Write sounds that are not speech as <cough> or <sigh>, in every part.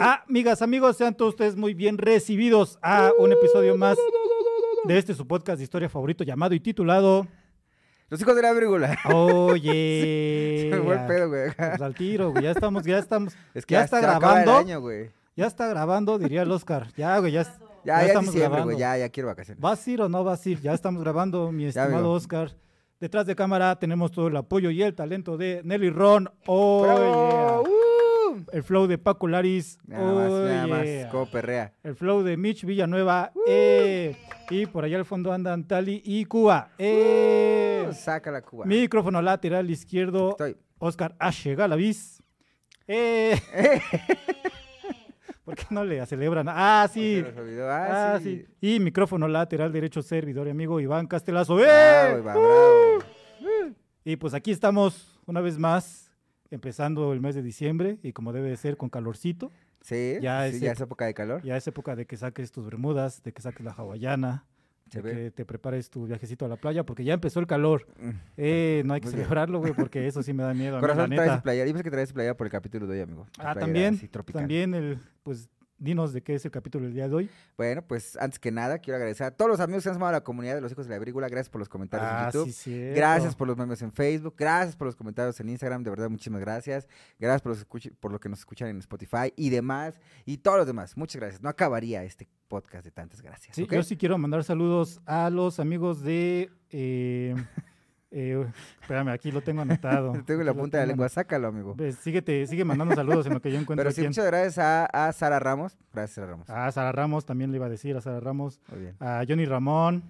Amigas, amigos, sean todos ustedes muy bien recibidos a un episodio más de este su podcast de historia favorito llamado y titulado Los hijos de la vírgula. Oye. Se me fue el pedo, güey. Pues al tiro, güey. Ya estamos, ya estamos. Es que ya ya está grabando. año, güey. Ya está grabando, diría el Oscar. Ya, güey, ya, Ya, ya ya, es estamos grabando. güey. Ya, ya quiero vacaciones. ¿Vas a ir o no vas a ir? Ya estamos grabando, <laughs> mi estimado. Oscar. Detrás de cámara tenemos todo el apoyo y el talento de Nelly Ron. Oh, ¡Bravo! yeah. ¡Uh! El flow de Paco Laris. Nada más, Oh, nada yeah. más. Como perrea. El flow de Mitch Villanueva. eh. Y por allá al fondo andan Tali y Cuba. eh. Uh, Saca la cuba. Micrófono lateral izquierdo. Estoy. Oscar H. Galaviz. Eh. Eh. <laughs> ¿Por qué no le celebran? Ah, sí. Ah, Ah, sí. sí. Y micrófono lateral derecho, servidor y amigo Iván Castelazo. ¡Eh! Bravo, Iván, bravo. Y pues aquí estamos una vez más, empezando el mes de diciembre y como debe de ser con calorcito. Sí, Ya sí, es ya ep- es época de calor. Ya es época de que saques tus bermudas, de que saques la hawaiana, de que te prepares tu viajecito a la playa, porque ya empezó el calor. Mm. Eh, no hay que Muy celebrarlo, güey, porque eso sí me da miedo. a mí, la Corazón, traes. Yo pensé que traes playera por el capítulo de hoy, amigo. Ah, también, así, también, el, pues dinos de qué es el capítulo del día de hoy. Bueno, pues antes que nada, quiero agradecer a todos los amigos que han sumado a la comunidad de los hijos de la brígula. Gracias por los comentarios en Ah, YouTube. sí, cierto. Gracias por los memes en Facebook, gracias por los comentarios en Instagram, de verdad muchísimas gracias. Gracias por, los por lo que nos escuchan en Spotify y demás, y todos los demás. Muchas gracias. No acabaría este podcast de tantas gracias. Sí, yo sí quiero mandar saludos a los amigos de... eh, <laughs> eh, espérame, aquí lo tengo anotado. <laughs> Tengo en la punta de la lengua, sácalo, amigo. Síguete, sigue mandando saludos en lo que yo encuentro Pero sí, muchas gracias a, a Sara Ramos. Gracias, Sara Ramos. A Sara Ramos, también le iba a decir a Sara Ramos. Muy bien. A Johnny Ramón,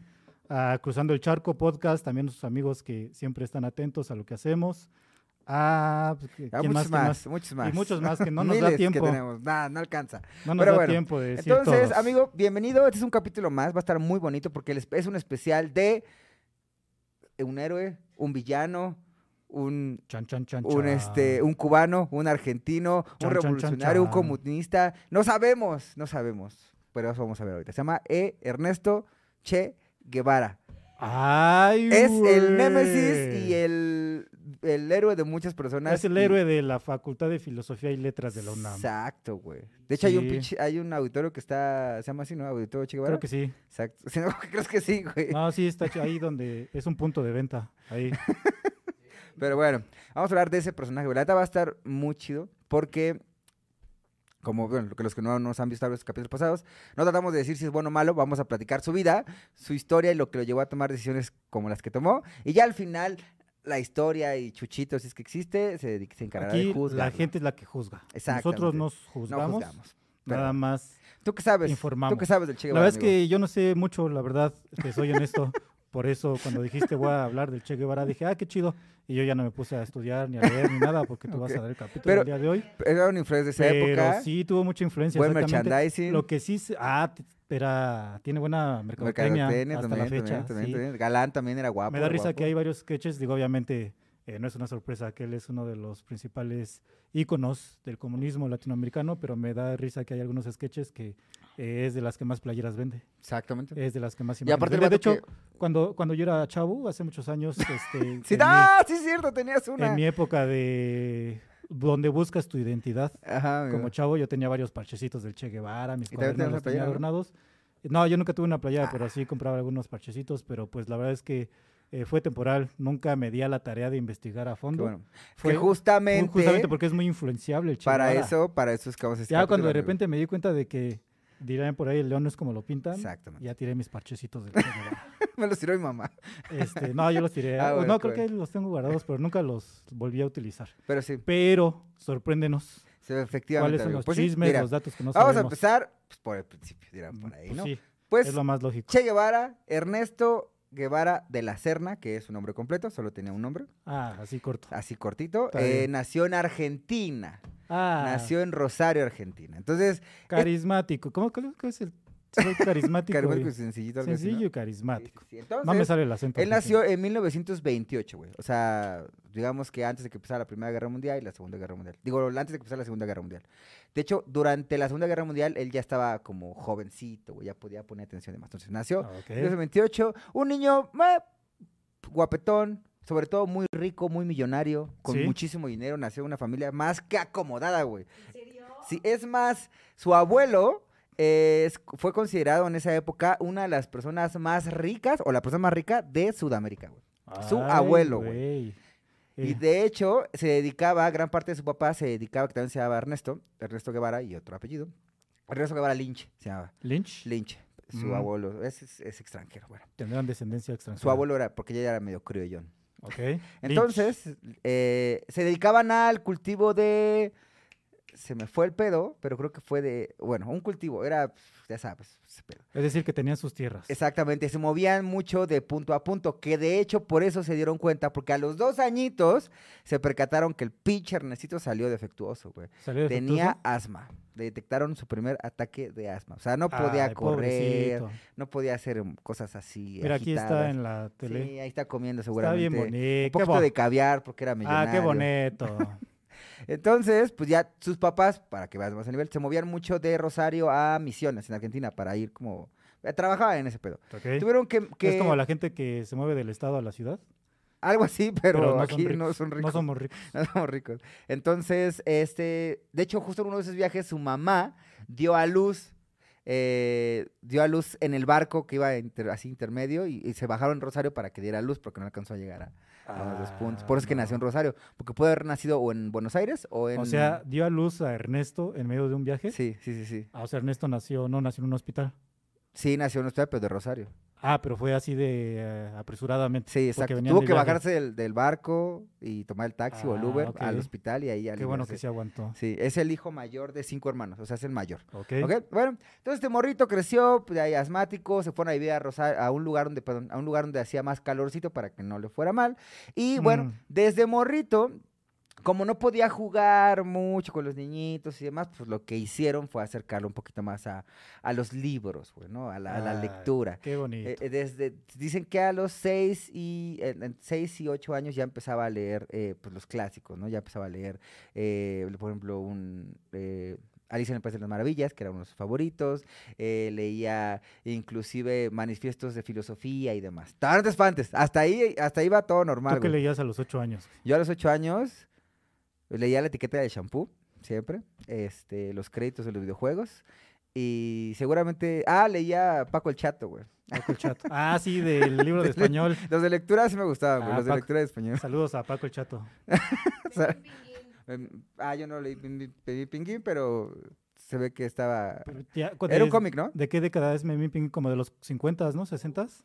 a Cruzando el Charco Podcast, también nuestros amigos que siempre están atentos a lo que hacemos. A, pues, ¿quién A muchos más, más, muchos más. muchos más que no <laughs> nos da tiempo. que tenemos. No alcanza. No nos Pero da bueno, tiempo de decir Entonces, todos. amigo, bienvenido. Este es un capítulo más. Va a estar muy bonito porque es un especial de un héroe, un villano, un Chan, chan, chan, un chan. este un cubano, un argentino, un revolucionario, un comunista, no sabemos, no sabemos, pero eso vamos a ver ahorita. Se llama E. Ernesto Che Guevara. Ay, Es el némesis y el, el héroe de muchas personas. Es el y- héroe de la Facultad de Filosofía y Letras de la UNAM. Exacto, güey. De hecho hay un pinche- hay un auditorio que está, se llama así, ¿no? Auditorio Che. Creo que sí. Exacto. <laughs> Si no, crees que sí, güey. No, sí, está ahí donde es un punto de venta. Ahí. <laughs> Pero bueno, vamos a hablar de ese personaje. La neta va a estar muy chido porque, como bueno, lo que los que no nos han visto en los capítulos pasados, no tratamos de decir si es bueno o malo, vamos a platicar su vida, su historia y lo que lo llevó a tomar decisiones como las que tomó. Y ya al final, la historia y Chuchito, si es que existe, se, se encargará Aquí de la juzgar. gente es la que juzga. Exactamente. Nosotros nos No juzgamos, juzgamos. pero nada más. ¿Tú qué sabes? informamos. ¿Tú qué sabes del Che La Guevara, verdad es que yo no sé mucho, la verdad, te soy honesto. <laughs> Por eso cuando dijiste voy a hablar del Che Guevara, dije, ah, qué chido. Y yo ya no me puse a estudiar ni a leer ni nada porque tú vas a dar el capítulo Pero- del día de hoy. Era una influencia de esa Pero época. sí tuvo mucha influencia. Buen merchandising. Lo que sí, ah, era, tiene buena mercadotecnia Mercadotecnia hasta también, la fecha. también, también, sí. también. Galán también era guapo. Me da risa que hay varios sketches, digo, obviamente eh, no es una sorpresa que él es uno de los principales íconos del comunismo latinoamericano, pero me da risa que hay algunos sketches que eh, es de las que más playeras vende, Exactamente. es de las que más Y imágenes aparte el vende. De hecho, cuando, cuando yo era chavo, hace muchos años, este, <laughs> Sí, ¡ah! sí es cierto, tenías una. en mi época de donde buscas tu identidad, Ajá, como chavo yo tenía varios parchecitos del Che Guevara, mis ¿Y cuadernos los tenía no? adornados. No, yo nunca tuve una playera, pero sí compraba algunos parchecitos, pero pues la verdad es que eh, fue temporal, nunca me di a la tarea de investigar a fondo. bueno. Fue que justamente, justamente porque es muy influenciable el Che para Guevara. eso, para eso es que vamos a este Ya cuando de repente me di cuenta de que dirán por ahí el león no es como lo pintan, Exactamente. ya tiré mis parchecitos del. <laughs> Me lo tiró mi mamá. Este, no, yo los tiré. <laughs> Ah, bueno, no, creo que los tengo guardados, pero nunca los volví a utilizar. Pero sí, Pero, sorpréndenos. sí, efectivamente. ¿Cuáles son los Pues sí, chismes, mira, los datos que no vamos a sabemos? empezar pues, por el principio, dirán por ahí, Pues ¿no? sí, Pues es lo más lógico. Che Guevara, Ernesto Guevara de la Serna, que es su nombre completo, solo tenía un nombre, Ah, así corto. así cortito. Eh, nació en Argentina, Ah, nació en Rosario, Argentina. Entonces, carismático. ¿Cómo, cómo- cómo es el soy carismático? carismático y sencillito. algo así, ¿no? sencillo y carismático. sí, sí. Entonces, No me sale el acento. Él nació en 1928, güey. O sea, digamos que antes de que empezara la Primera Guerra Mundial y la Segunda Guerra Mundial. Digo, antes de que empezara la Segunda Guerra Mundial. De hecho, durante la Segunda Guerra Mundial, él ya estaba como jovencito, güey. Ya podía poner atención y demás. Entonces, nació Ah, en 1928. Un niño eh, guapetón, sobre todo muy rico, muy millonario, con Sí. muchísimo dinero. Nació en una familia más que acomodada, güey. Sí, es más, su abuelo eh, fue considerado en esa época una de las personas más ricas o la persona más rica de Sudamérica, güey. Su abuelo, güey. Y Eh, de hecho, se dedicaba, gran parte de su papá se dedicaba, que también se llamaba Ernesto, Ernesto Guevara y otro apellido. Ernesto Guevara Lynch se llamaba. Lynch Lynch, su Mm. abuelo, es, es- es extranjero, bueno. tendrán descendencia extranjera. Su abuelo era, porque ella era medio criollón. Ok. Entonces, eh, se dedicaban al cultivo de. Se me fue el pedo, pero creo que fue de. Bueno, un cultivo, era, ya sabes, ese pedo. Es decir, que tenían sus tierras. Exactamente, se movían mucho de punto a punto, que de hecho por eso se dieron cuenta, porque a los dos añitos se percataron que el pinche Ernestito salió defectuoso, güey. ¿Salió Tenía defectuoso? asma. Le detectaron su primer ataque de asma. O sea, no podía Ay, correr, pobrecito. no podía hacer cosas así. Mira, aquí está agitadas. en la tele. Sí, ahí está comiendo está seguramente. bien bonito. Un poquito de caviar porque era millonario. Ah, qué bonito. <laughs> Entonces, pues ya sus papás, para que veas más a nivel, se movían mucho de Rosario a Misiones en Argentina para ir como... eh, Trabajaban en ese pedo. Tuvieron que... que- Es como la gente que se mueve del estado a la ciudad. Algo así, <laughs> pero, Pero no son aquí no son ricos. No somos ricos. <laughs> No somos ricos. Entonces, este... De hecho, justo en uno de esos viajes, su mamá dio a luz... eh, dio a luz en el barco que iba inter- así intermedio y, y se bajaron en Rosario para que diera luz porque no alcanzó a llegar a, a los dos puntos. Por eso es que Ah, nació en. Rosario. Porque puede haber nacido o en Buenos Aires o en... O sea, dio a luz a Ernesto en medio de un viaje. Sí, sí, sí, sí. Ah, o sea, Ernesto nació, no nació en un hospital. Sí, nació en un hospital, pero de Rosario. Ah, pero fue así de eh, apresuradamente. Sí, exacto. Tuvo que bajarse del, del barco y tomar el taxi o el Ah, Uber al hospital y ahí Qué bueno que se aguantó. Sí, es el hijo mayor de cinco hermanos, o sea, es el mayor. Ok. ¿Ok? Bueno, entonces este morrito creció, pues, ahí asmático, se fueron a vivir a, Rosa- a un lugar donde, perdón, a un lugar donde hacía más calorcito para que no le fuera mal. Y bueno, Mm. desde morrito, como no podía jugar mucho con los niñitos y demás, pues lo que hicieron fue acercarlo un poquito más a, a los libros, güey, ¿no? A la, a la lectura. Qué bonito. Eh, eh, desde, dicen que a los seis y, en seis y ocho años ya empezaba a leer eh, pues los clásicos, ¿no? Ya empezaba a leer, eh, por ejemplo, un... eh, Alicia en el País de las Maravillas, que era uno de sus favoritos, eh, leía inclusive manifiestos de filosofía y demás. No te espantes, hasta ahí, hasta ahí va todo normal. ¿Tú qué leías a los ocho años? Yo a los ocho años leía la etiqueta de shampoo, siempre, este, los créditos de los videojuegos, y seguramente, ah, leía Paco el Chato, güey. Paco el Chato. Ah, sí, del <laughs> libro de español. Los de lectura sí me gustaban, güey, Ah, los de lectura de español. Saludos a Paco el Chato. <laughs> O sea, em, ah, yo no leí Pin- Pin- Pinguín, pero se ve que estaba... Ya, Era un cómic, ¿no? ¿De qué década es Memín Pinguín? Como de los 50, ¿no? ¿60s?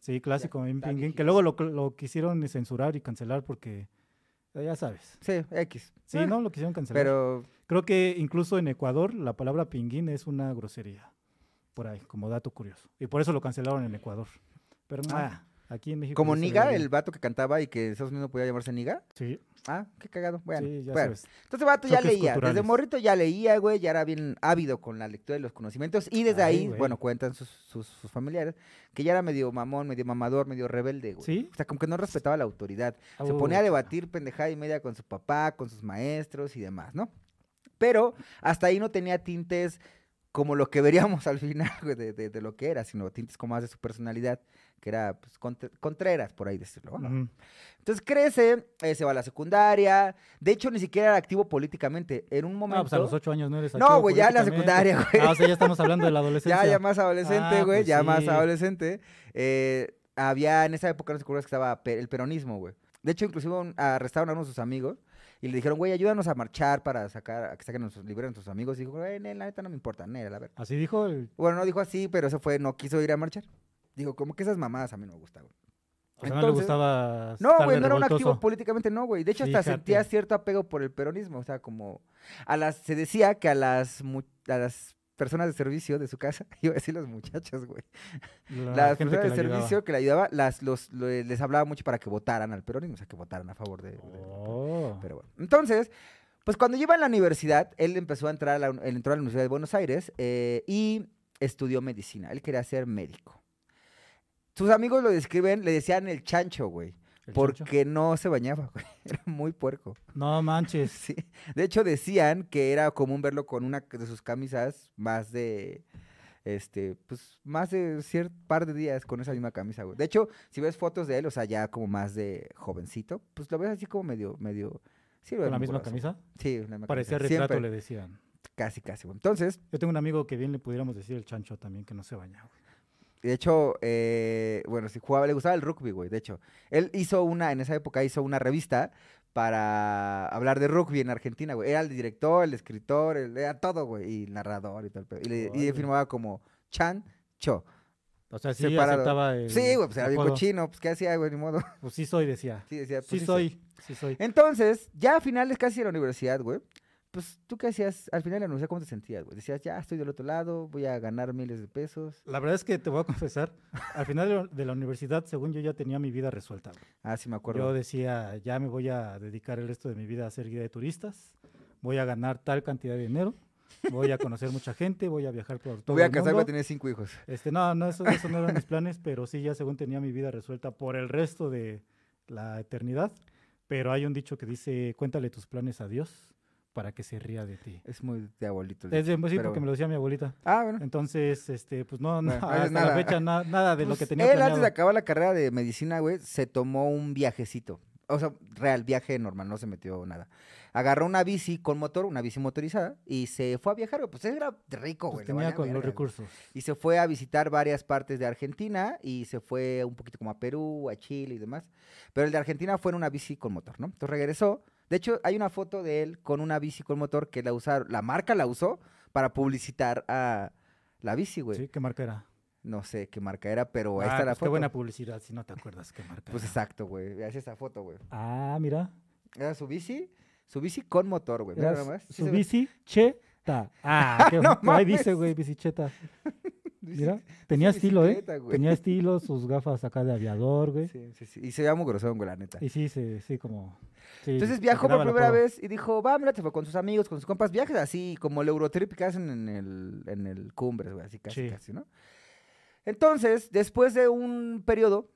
Sí, clásico Memín Pinguín. Que luego lo, lo quisieron censurar y cancelar porque, ya sabes. Sí, X. Sí, Eh, ¿no? Lo quisieron cancelar. Pero Creo que incluso en Ecuador la palabra pinguín es una grosería. Por ahí, como dato curioso. Y por eso lo cancelaron en Ecuador. Pero Ah. ah, aquí en México. como se Niga, el vato que cantaba y que en Estados Unidos podía llamarse Niga. Sí, Ah, qué cagado. Bueno, sí, ya bueno. sabes. Entonces, vato ya leía. Desde culturales. morrito ya leía, güey. Ya era bien ávido con la lectura de los conocimientos. Y desde Ay, ahí, güey. bueno, cuentan sus, sus, sus familiares, que ya era medio mamón, medio mamador, medio rebelde, güey. ¿Sí? O sea, como que no respetaba la autoridad. Se Uh, ponía a debatir pendejada y media con su papá, con sus maestros y demás, ¿no? Pero hasta ahí no tenía tintes como lo que veríamos <laughs> al final güey, de, de- de lo que era, sino tintes como más de su personalidad, que era pues, contreras, por ahí decirlo. ¿no? Entonces crece, eh, se va a la secundaria. De hecho, ni siquiera era activo políticamente. En un momento. No, pues a los ocho años no eres No, activo güey, ya en la secundaria, güey. Ah, o sea, ya estamos hablando de la adolescencia. <laughs> ya, ya más adolescente, Ah, güey. pues ya más adolescente. eh, había en esa época, no sé que estaba el peronismo, güey. De hecho, inclusive un- arrestaron a uno de sus amigos y le dijeron, güey, ayúdanos a marchar para sacar, a que saquen nuestros libros a nuestros amigos. Y dijo, güey, la neta no me importa, neta, la verdad. Así dijo el... Bueno, no dijo así, pero eso fue, no quiso ir a marchar. Digo, como que esas mamadas a mí no me gustan, güey. O sea, no le Entonces- gustaba No, güey, no era un activo políticamente, no, güey. De hecho, hasta Fíjate. sentía cierto apego por el peronismo. O sea, como. A las, se decía que a las, a las personas de servicio de su casa, <laughs> iba a decir las muchachas, güey. La las personas de ayudaba. servicio que le ayudaba, las, los, lo- les hablaba mucho para que votaran al peronismo, o sea, que votaran a favor de. de- Oh. Pero bueno. Entonces, pues cuando iba en la universidad, él empezó a entrar a la, él entró a la Universidad de Buenos Aires eh, y estudió medicina. Él quería ser médico. Sus amigos lo describen, le decían el chancho, güey. ¿El chancho? Porque no se bañaba, <laughs> güey. Era muy puerco. No manches. <laughs> Sí. De hecho, decían que era común verlo con una de sus camisas más de. Este, pues, más de cierto par de días con esa misma camisa, güey. De hecho, si ves fotos de él, o sea, ya como más de jovencito, pues lo ves así como medio, medio. Sí, ¿Con la misma camisa? Sí, la misma Parecía camisa. retrato, Siempre. le decían. Casi, casi, güey. Entonces, Yo tengo un amigo que bien le pudiéramos decir el chancho también, que no se baña, güey. De hecho, eh, bueno, si jugaba, le gustaba el rugby, güey, de hecho. Él hizo una, en esa época hizo una revista para hablar de rugby en Argentina, güey. Era el director, el escritor, el, era todo, güey, y el narrador y todo el pedo. Y, le, y firmaba como Chan Cho. O sea, sí Separado. aceptaba el Sí, güey, pues era bien cochino, pues ¿qué hacía, güey? Ni modo. Pues sí soy, decía. Sí, decía, pues, Sí soy, sí soy. Entonces, ya a finales casi de la universidad, güey, pues tú qué hacías al final de la universidad, ¿cómo te sentías, güey? Decías, ya estoy del otro lado, voy a ganar miles de pesos. La verdad es que te voy a confesar, al final de la- universidad, según yo ya tenía mi vida resuelta. güey. Ah, sí me Yo acuerdo. decía, ya me voy a dedicar el resto de mi vida a ser guía de turistas, voy a ganar tal cantidad de dinero, voy a conocer mucha gente, voy a viajar por todo voy a el casar, voy a tener cinco hijos. Este, no, no, eso, eso no eran mis planes, pero sí, ya según tenía mi vida resuelta por el resto de la eternidad. Pero hay un dicho que dice, cuéntale tus planes a Dios para que se ría de ti. Es muy de abuelito. el Es de- sí, porque me bueno. lo decía mi abuelita. Ah, bueno. Entonces, este, pues no, no Bueno, no hasta es la nada. fecha na- nada de lo Pues, que tenía él planeado. antes de acabar la carrera de medicina, güey, se tomó un viajecito. O sea, real, viaje normal, no se metió nada. Agarró una bici con motor, una bici motorizada, y se fue a viajar, güey. Pues él era rico, Pues güey. le tenía con los recursos. Y se fue a visitar varias partes de Argentina y se fue un poquito como a Perú, a Chile y demás. Pero el de Argentina fue en una bici con motor, ¿no? Entonces regresó. De hecho, hay una foto de él con una bici con motor que la usaron, la marca la usó para publicitar a la bici, güey. ¿Sí? ¿Qué marca era? No sé qué marca era, pero ahí Ah, está la pues foto. Qué buena publicidad, si no te acuerdas qué marca Pues era. exacto, güey. Ahí esa foto, güey. Ah, mira. Era su bici, su bici con motor, güey. Mira Era nada más. Sí su bici cheta. <laughs> Ah, qué, No ahí dice, güey, bicicheta. Mira, tenía estilo, ¿eh? güey. Tenía estilo, sus gafas acá de aviador, güey. Sí, sí, sí. Y se veía muy grosón, güey, la neta. Y sí, sí, sí, como... sí, Entonces viajó por primera vez y dijo, va, mira, se fue con sus amigos, con sus compas, viajes así como el Eurotrip que hacen en el, en el Cumbres, güey, así casi, Sí. casi, ¿no? Entonces, después de un periodo,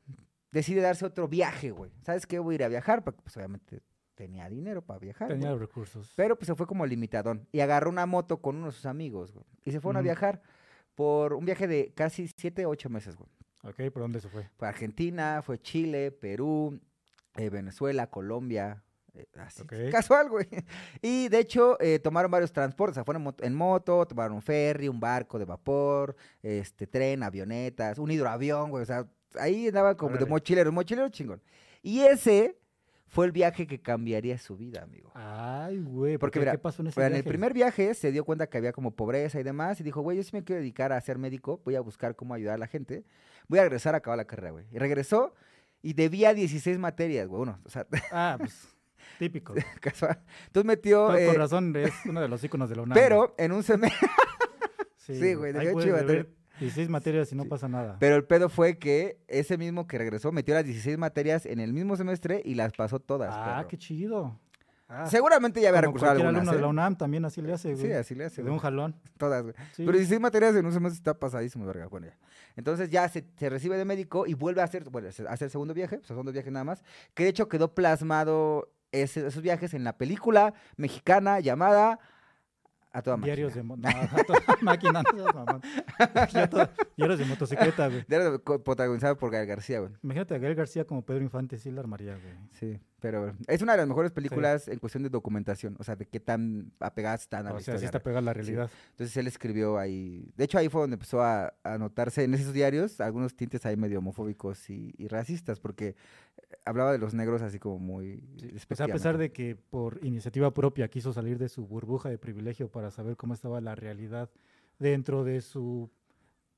decide darse otro viaje, güey. ¿Sabes qué? Voy a ir a viajar, porque pues obviamente tenía dinero para viajar. Tenía güey. recursos. Pero pues se fue como limitadón y agarró una moto con uno de sus amigos, güey. Y se fueron a viajar por un viaje de casi 7, 8 meses, güey. Ok, ¿por dónde se fue? Fue Argentina, fue Chile, Perú, eh, Venezuela, Colombia. eh, así, Ok. <laughs> casual, güey. Y de hecho, eh, tomaron varios transportes. O sea, fueron en moto, en moto, tomaron un ferry, un barco de vapor, este, tren, avionetas, un hidroavión, güey. O sea, ahí andaban como de Órale. mochilero, mochilero chingón. Y ese fue el viaje que cambiaría su vida, amigo. Ay, güey, Porque mira, ¿qué pasó en ese Pero en el primer viaje se dio cuenta que había como pobreza y demás y dijo, güey, yo sí me quiero dedicar a ser médico, voy a buscar cómo ayudar a la gente, voy a regresar a acabar la carrera, güey. Y regresó y debía 16 materias, güey, uno, o sea, <laughs> Ah, pues, típico. <laughs> casual. Entonces metió, Con, eh, con razón, es uno de los íconos de la UNAM. pero en un semestre, sí, <laughs> güey, Ahí dejó puedes chiva, beber 16 materias y no Sí. pasa nada. pero el pedo fue que ese mismo que regresó metió las 16 materias en el mismo semestre y las pasó todas, ah, perro. qué chido. Ah, Seguramente ya había recursado algunas, alumno de la ¿eh? UNAM también así le hace, güey. Sí, así le hace, de un jalón. todas, güey. Sí. Pero 16 materias en un semestre está pasadísimo, verga. Bueno, ya. Entonces ya se, se recibe de médico y vuelve a hacer, bueno, a hacer segundo viaje, pues, segundo viaje nada más, que de hecho quedó plasmado ese- esos viajes en la película mexicana llamada A toda máquina. Diarios de mo- no, <laughs> a toda máquina, no seas mamón. Ya todo- Diarios de motocicleta, güey. Diario protagonizado por Gael García, güey. Imagínate a Gael García como Pedro Infante, sí la armaría, güey. Sí, pero es una de las mejores películas en cuestión de documentación, o sea, de qué tan apegadas están a la O sea, sí historia está pegada a la realidad. Entonces él escribió ahí, de hecho ahí fue donde empezó a, a notarse en esos diarios algunos tintes ahí medio homofóbicos y, y racistas, porque eh, hablaba de los negros así como muy O sea, a pesar de que por iniciativa propia quiso salir de su burbuja de privilegio para saber cómo estaba la realidad dentro de su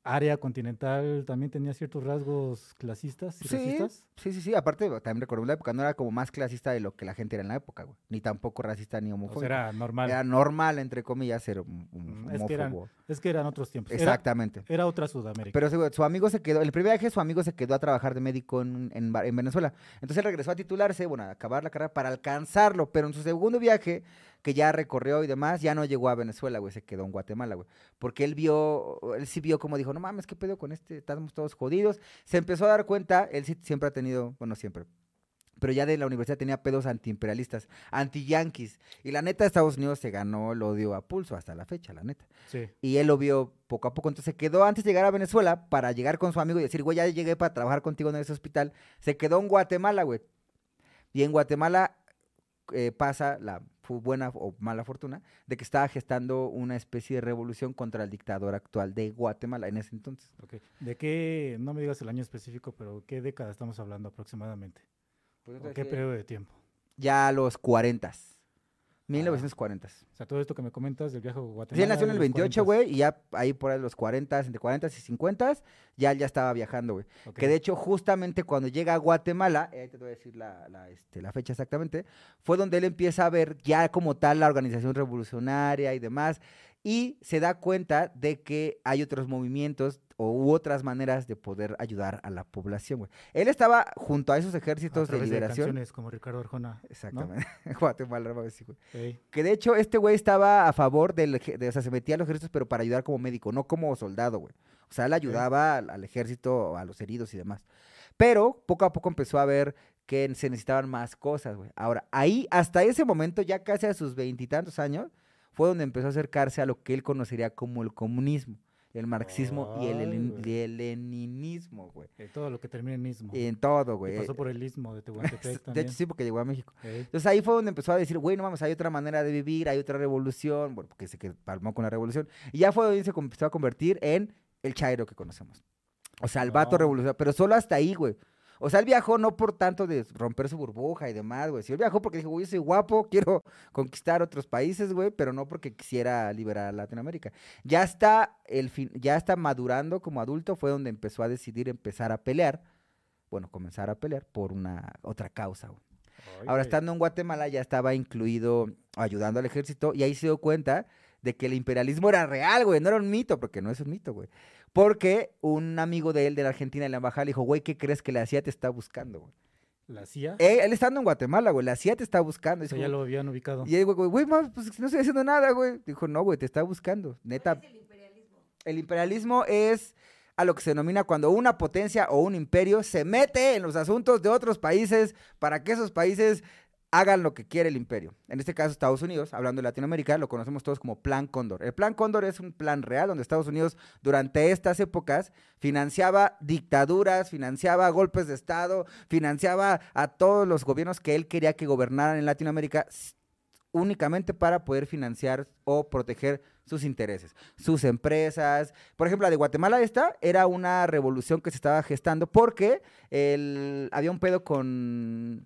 área continental, también tenía ciertos rasgos clasistas y Sí, racistas. Sí, sí, sí, aparte también recuerdo la época, no era como más clasista de lo que la gente era en la época, güey, ni tampoco racista ni O homofóbico. sea, era normal. Era normal, entre comillas, ser hom- Mm, es que eran- homófobo. Es que eran otros tiempos. Exactamente. era otra Sudamérica. Pero su amigo se quedó, el primer viaje su amigo se quedó a trabajar de médico en, en Venezuela. Entonces él regresó a titularse, bueno, a acabar la carrera para alcanzarlo, pero en su segundo viaje, que ya recorrió y demás, ya no llegó a Venezuela, güey, se quedó en Guatemala, güey. Porque él vio, él sí vio como dijo, no mames, ¿qué pedo con este? Estamos todos jodidos. Se empezó a dar cuenta, él sí siempre ha tenido, bueno, siempre, pero ya de la universidad tenía pedos antiimperialistas, anti-yanquis. Y la neta, Estados Unidos se ganó el odio a pulso hasta la fecha, la neta. sí. Y él lo vio poco a poco. Entonces se quedó antes de llegar a Venezuela para llegar con su amigo y decir, güey, ya llegué para trabajar contigo en ese hospital. Se quedó en Guatemala, güey. Y en Guatemala eh, pasa la fu- buena o mala fortuna de que estaba gestando una especie de revolución contra el dictador actual de Guatemala en ese entonces. ¿De qué, no me digas el año específico, pero qué década estamos hablando aproximadamente? ¿O qué periodo de tiempo? Ya a los 40. 1940. O sea, todo esto que me comentas del viaje a Guatemala. Sí, él nació en el los 28, 40s. güey, y ya ahí por ahí los 40, entre 40 y 50, ya él ya estaba viajando, güey. Que de hecho, justamente cuando llega a Guatemala, eh, ahí te voy a decir la, la, este, la fecha exactamente, fue donde él empieza a ver ya como tal la organización revolucionaria y demás, y se da cuenta de que hay otros movimientos o u otras maneras de poder ayudar a la población, güey. Él estaba junto a esos a ejércitos de liberación. canciones como Ricardo Arjona. Exactamente. <laughs> Guatemala, güey. Que de hecho este güey estaba a favor del, de, o sea, se metía a los ejércitos, pero para ayudar como médico, no como soldado, güey. O sea, él ayudaba al, al ejército, a los heridos y demás. Pero poco a poco empezó a ver que se necesitaban más cosas, güey. Ahora, ahí, hasta ese momento, ya casi a sus veintitantos años, fue donde empezó a acercarse a lo que él conocería como el comunismo, el marxismo y el, y leninismo, güey. eh, todo lo que termina en ismo. En todo, Y güey. pasó por el istmo de Tehuantepec <laughs> De también. hecho, sí, porque llegó a México. Entonces ahí fue donde empezó a decir, güey, no mames, hay otra manera de vivir, hay otra revolución, bueno, porque se que palmó con la revolución. Y ya fue donde se empezó a convertir en el Chairo que conocemos. O sea, el vato Wow. revolucionario, pero solo hasta ahí, güey. O sea, él viajó no por tanto de romper su burbuja y demás, güey. Sí, él viajó porque dijo, güey, soy guapo, quiero conquistar otros países, güey, pero no porque quisiera liberar a Latinoamérica. Ya está, el fin, ya está madurando como adulto, fue donde empezó a decidir empezar a pelear, bueno, comenzar a pelear por una otra causa, güey. Ahora, estando en Guatemala, ya estaba incluido ayudando al ejército y ahí se dio cuenta de que el imperialismo era real, güey, no era un mito, porque no es un mito, güey. Porque un amigo de él de la Argentina en la embajada le dijo, güey, ¿qué crees que la CIA te está buscando, güey? La CIA. Eh, él estando en Guatemala, güey, la CIA te está buscando. o Dice, sea, ya lo habían ubicado. Y él, güey, güey, güey, pues no estoy haciendo nada, güey. Dijo, no, güey, te está buscando. Neta. El imperialismo es a lo que se denomina cuando una potencia o un imperio se mete en los asuntos de otros países para que esos países hagan lo que quiere el imperio. En este caso, Estados Unidos, hablando de Latinoamérica, lo conocemos todos como Plan Cóndor. El Plan Cóndor es un plan real donde Estados Unidos durante estas épocas financiaba dictaduras, financiaba golpes de Estado, financiaba a todos los gobiernos que él quería que gobernaran en Latinoamérica únicamente para poder financiar o proteger sus intereses, sus empresas. Por ejemplo, la de Guatemala esta era una revolución que se estaba gestando porque había un pedo con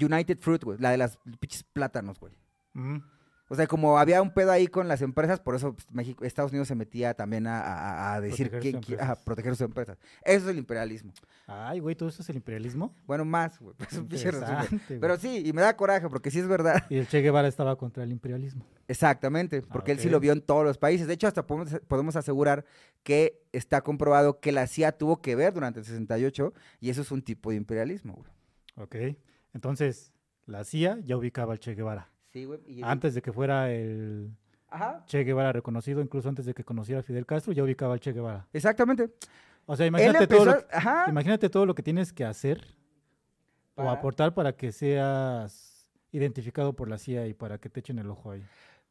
United Fruit, güey, la de las pinches plátanos, güey. Ujú. O sea, como había un pedo ahí con las empresas, por eso pues, México, Estados Unidos se metía también a, a- a decir Proteger que que- a proteger sus empresas. Eso es el imperialismo. Ay, güey, ¿todo eso es el imperialismo? Bueno, más, güey. <laughs> Es un pinche resumen. Interesante, güey. Pero sí, y me da coraje porque sí es verdad. Y el Che Guevara estaba contra el imperialismo. Exactamente, porque él sí lo vio en todos los países. De hecho, hasta podemos, podemos asegurar que está comprobado que la CIA tuvo que ver durante el 68 y eso es un tipo de imperialismo, güey. Ok. Entonces, la CIA ya ubicaba al Che Guevara. Sí, güey. y- Antes de que fuera el Ajá. Che Guevara reconocido, incluso antes de que conociera a Fidel Castro, ya ubicaba al Che Guevara. Exactamente. O sea, imagínate todo, lo que, ajá, imagínate todo lo que tienes que hacer o aportar para que seas identificado por la CIA y para que te echen el ojo ahí.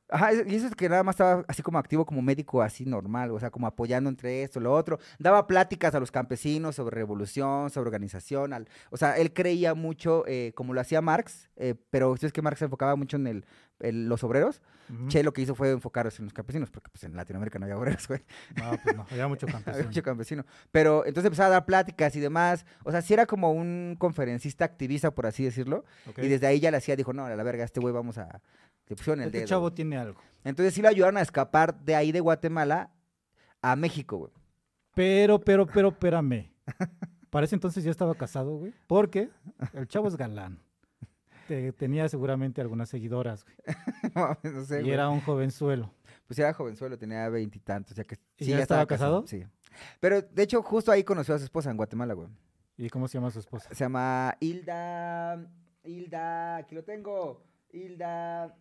Ajá, y eso es que nada más estaba así como activo como médico, así normal, o sea, como apoyando entre esto, lo otro. Daba pláticas a los campesinos sobre revolución, sobre organización. o sea, él creía mucho, eh, como lo hacía Marx, eh, pero es que Marx se enfocaba mucho en el, en los obreros. Che lo que hizo fue enfocarse en los campesinos, porque pues en Latinoamérica no había obreros, güey. No, pues no, había mucho <laughs> Había campesino. mucho campesino. Pero entonces empezaba a dar pláticas y demás. O sea, sí era como un conferencista activista, por así decirlo. Y desde ahí ya la CIA dijo, no, a la verga, este güey vamos a... Le pusieron el Este dedo. chavo tiene algo. Entonces sí lo ayudaron a escapar de ahí de Guatemala a México, güey. Pero, pero, pero, espérame. Para ese entonces ya estaba casado, güey. Porque el chavo es galán. Te- tenía seguramente algunas seguidoras, güey. <laughs> no sé, y güey. era un jovenzuelo. Pues era jovenzuelo, tenía veintitantos, sea que ¿Y sí, ya estaba casado? Sí. Pero de hecho justo ahí conoció a su esposa en Guatemala, güey. ¿Y cómo se llama su esposa? Se llama Hilda, Hilda, aquí lo tengo. Hilda,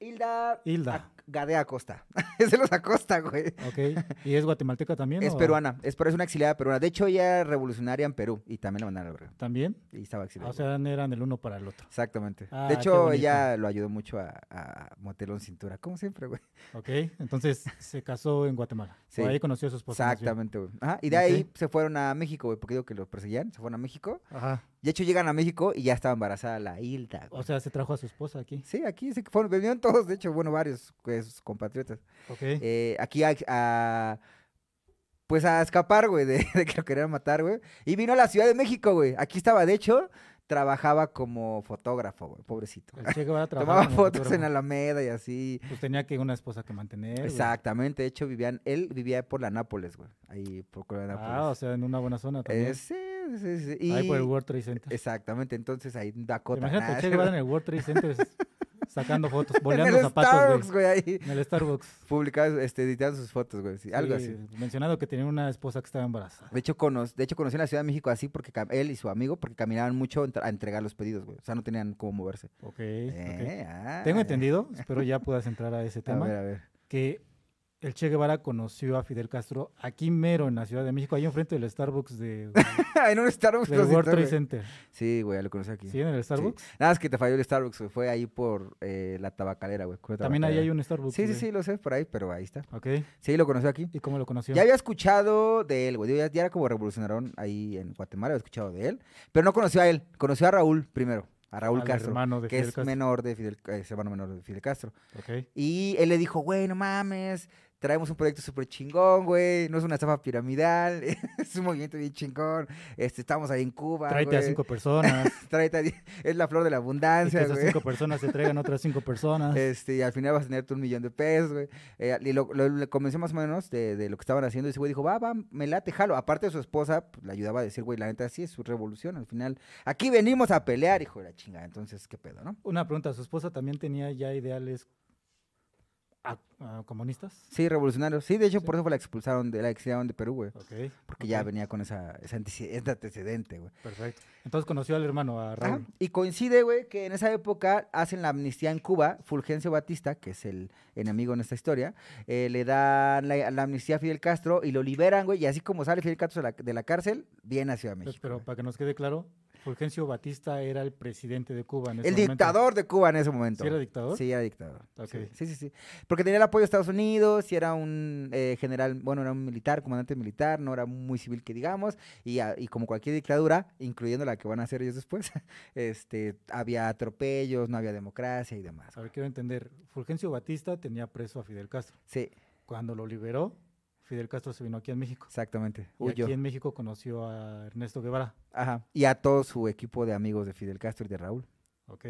Hilda. Hilda. Gadea Acosta. <laughs> es de los Acosta, güey. Ok. ¿Y es guatemalteca también? Es o- peruana, es, pero es una exiliada peruana. De hecho, ella era revolucionaria en Perú y también la mandaron a la verga. ¿También? Y estaba exiliada. O sea, eran el uno para el otro. Exactamente. Ah, de hecho, ella lo ayudó mucho a, a Motelón Cintura, como siempre, güey. Ok. Entonces se casó en Guatemala. <laughs> Sí. O ahí conoció a su esposa. Exactamente, güey. Ajá, y de ahí se fueron a México, güey, porque digo que los perseguían, se fueron a México. Ajá. De hecho, llegan a México y ya estaba embarazada la Hilda. güey. O sea, se trajo a su esposa aquí. Sí, aquí que fueron, vinieron todos, de hecho, bueno, varios pues, compatriotas. Ok. Eh, aquí a, a- Pues a escapar, güey, de, <laughs> de que lo querían matar, güey. Y vino a la Ciudad de México, güey. Aquí estaba, de hecho, trabajaba como fotógrafo, güey, pobrecito. El Che Guevara <laughs> trabajaba Tomaba como fotos en fotógrafo. Alameda y así. Pues tenía que una esposa que mantener. güey. Exactamente, de hecho, vivían, él vivía por la Nápoles, güey. Ahí por Colonia Nápoles. Ah, o sea, en una buena zona también. Eh, sí, sí, sí. Y... Ahí por el World Trade Center. Exactamente, entonces ahí Dakota. Imagínate, el Che Guevara en el <laughs> World Trade Center es- sacando fotos, <laughs> en boleando el zapatos, Starbucks, güey. ahí. En el Starbucks. Publicado, este, editando sus fotos, güey. sí, algo Sí, así. Mencionado que tenía una esposa que estaba embarazada. De hecho, cono- de hecho, conocí en la Ciudad de México así porque él y su amigo, porque caminaban mucho a entregar los pedidos, güey. O sea, no tenían cómo moverse. Ok, ok. Eh, ah, Tengo ya. entendido, espero ya puedas entrar a ese A tema, ver, a ver. que el Che Guevara conoció a Fidel Castro aquí mero en la Ciudad de México, ahí enfrente del Starbucks de, <laughs> en un Starbucks. del World Trade. Center. Sí, güey, lo conocí aquí. ¿Sí? En el Starbucks. Nada más que te falló el Starbucks, güey. Fue ahí por eh, la tabacalera, güey. También ahí hay un Starbucks. Sí, sí, sí, lo sé, por ahí, pero ahí está. Ok. Sí, lo conoció aquí. ¿Y cómo lo conoció? Ya había escuchado de él, güey. Ya, ya era como revolucionaron ahí en Guatemala, había escuchado de él. Pero no conoció a él, conoció a Raúl primero, a Raúl Al Castro, hermano de que Fidel es Castro. menor de Fidel, es hermano menor de Fidel Castro. Ok. Y él le dijo, güey, no mames, traemos un proyecto súper chingón, güey, no es una estafa piramidal, <laughs> es un movimiento bien chingón, este, estamos ahí en Cuba, Tráete a cinco personas. <laughs> tráete a- es la flor de la y que abundancia, esas güey. cinco personas se traigan otras cinco personas. Este, y al final vas a tener tú un millón de pesos, güey. Eh, y lo, lo- más o menos de, de lo que estaban haciendo. Y ese güey dijo, va, va, me late, jalo. Aparte de su esposa, pues, le ayudaba a decir, güey, la neta, sí es su revolución. Al final, aquí venimos a pelear, hijo de la chingada. Entonces, ¿qué pedo, no? Una pregunta, ¿su esposa también tenía ya ideales a- a comunistas? Sí, revolucionarios. Sí, de hecho, Sí. por eso fue la expulsaron de la exiliaron de Perú, güey. Ok. Porque ya venía con esa, ese antece- ese antecedente, güey. Perfecto. Entonces conoció al hermano, a Ajá, Raúl. Y coincide, güey, que en esa época hacen la amnistía en Cuba. Fulgencio Batista, que es el enemigo en esta historia, eh, le dan la, la amnistía a Fidel Castro y lo liberan, güey. Y así como sale Fidel Castro de la, de la cárcel, viene a Ciudad de Pues, México. pero para que nos quede claro, Fulgencio Batista era el presidente de Cuba en ese el momento. dictador de Cuba en ese momento. ¿Sí era dictador? Sí, era dictador. Ok. Sí, sí, sí, sí. Porque tenía el apoyo de Estados Unidos y era un eh, general, bueno, era un militar, comandante militar, no era muy civil que digamos, y, a- y como cualquier dictadura, incluyendo la que van a hacer ellos después, <laughs> este, había atropellos, no había democracia y demás. A ver, quiero entender. Fulgencio Batista tenía preso a Fidel Castro. Sí, Cuando lo liberó, Fidel Castro se vino aquí en México. exactamente. Y Huyó. aquí en México conoció a Ernesto Guevara. Ajá. Y a todo su equipo de amigos de Fidel Castro y de Raúl. ¿Ok?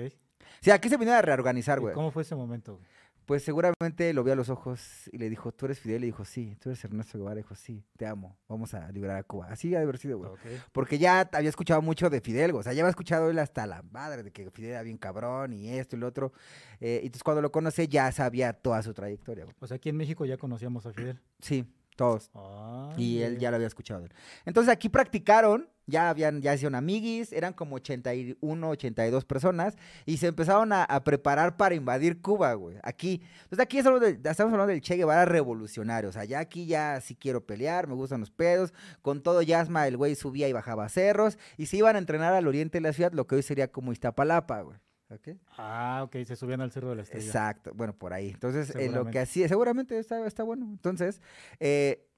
Sí, aquí se vinieron a reorganizar, ¿Y güey. ¿Cómo fue ese momento? güey? Pues seguramente lo vio a los ojos y le dijo, ¿tú eres Fidel? Y dijo, sí. ¿Tú eres Ernesto Guevara? Y dijo, sí, te amo. Vamos a liberar a Cuba. Así ha de haber sido, güey. Ok. Porque ya había escuchado mucho de Fidel, güey. O sea, ya había escuchado él hasta la madre de que Fidel era bien cabrón y esto y lo otro. Eh, y entonces cuando lo conocí ya sabía toda su trayectoria, güey. O sea, aquí en México ya conocíamos a Fidel. Sí, todos. Ah, Y él ya lo había escuchado de él. Entonces aquí practicaron, ya habían, ya hicieron amiguis, eran como 81, 82 personas, y se empezaron a, a preparar para invadir Cuba, güey. Aquí. Entonces aquí estamos, de- estamos hablando del Che Guevara revolucionario. O sea, ya aquí ya sí quiero pelear, me gustan los pedos. Con todo Yasma, el güey subía y bajaba cerros, y se iban a entrenar al oriente de la ciudad, lo que hoy sería como Iztapalapa, güey. ¿Ok? Ah, ok, se subían al Cerro de la Estrella. Exacto, bueno, por ahí. Entonces, eh, lo que hacía, seguramente está, está bueno. Entonces, eh,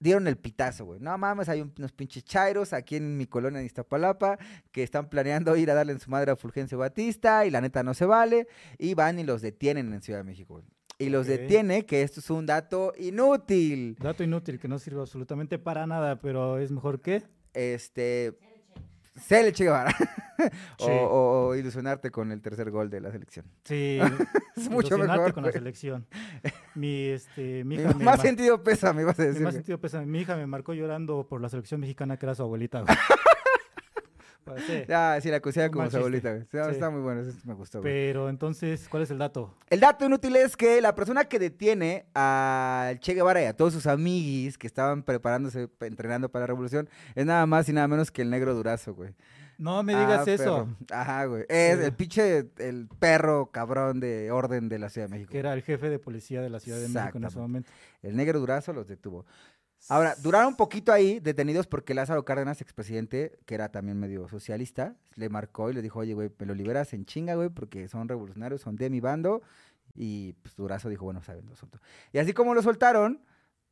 dieron el pitazo, güey. No mames, hay un- unos pinches chairos aquí en mi colonia de Iztapalapa que están planeando ir a darle en su madre a Fulgencio Batista y la neta no se vale. Y van y los detienen en Ciudad de México, güey. Y los detiene, que esto es un dato inútil. Dato inútil que no sirve absolutamente para nada, pero es mejor que. Este. El Che Guevara. <laughs> o, Sí. o- o ilusionarte con el tercer gol de la selección. Sí, <laughs> Es mucho ilusionarte mejor. con la selección. <laughs> Mi, este, mi Mi hija me más sentido pesa, me ibas a mi decir. más sentido pésame. Mi hija me marcó llorando por la selección mexicana que era su abuelita. Pues, <laughs> sí. Ah, sí, la cocina como su abuelita, güey. Sí. Está muy bueno, eso me gustó, güey. Pero entonces, ¿cuál es el dato? El dato inútil es que la persona que detiene al Che Guevara y a todos sus amiguis que estaban preparándose, entrenando para la revolución, es nada más y nada menos que el negro durazo, güey. No me Ah, digas eso. perro. Ajá, güey. Es Sí. el pinche, el perro cabrón de orden de la Ciudad de México. Que era el jefe de policía de la Ciudad de México en ese momento. El negro durazo los detuvo. Ahora, duraron un poquito ahí detenidos porque Lázaro Cárdenas, expresidente, que era también medio socialista, le marcó y le dijo, oye, güey, me lo liberas en chinga, güey, porque son revolucionarios, son de mi bando. Y pues Durazo dijo, bueno, saben, lo suelto. Y así como lo soltaron,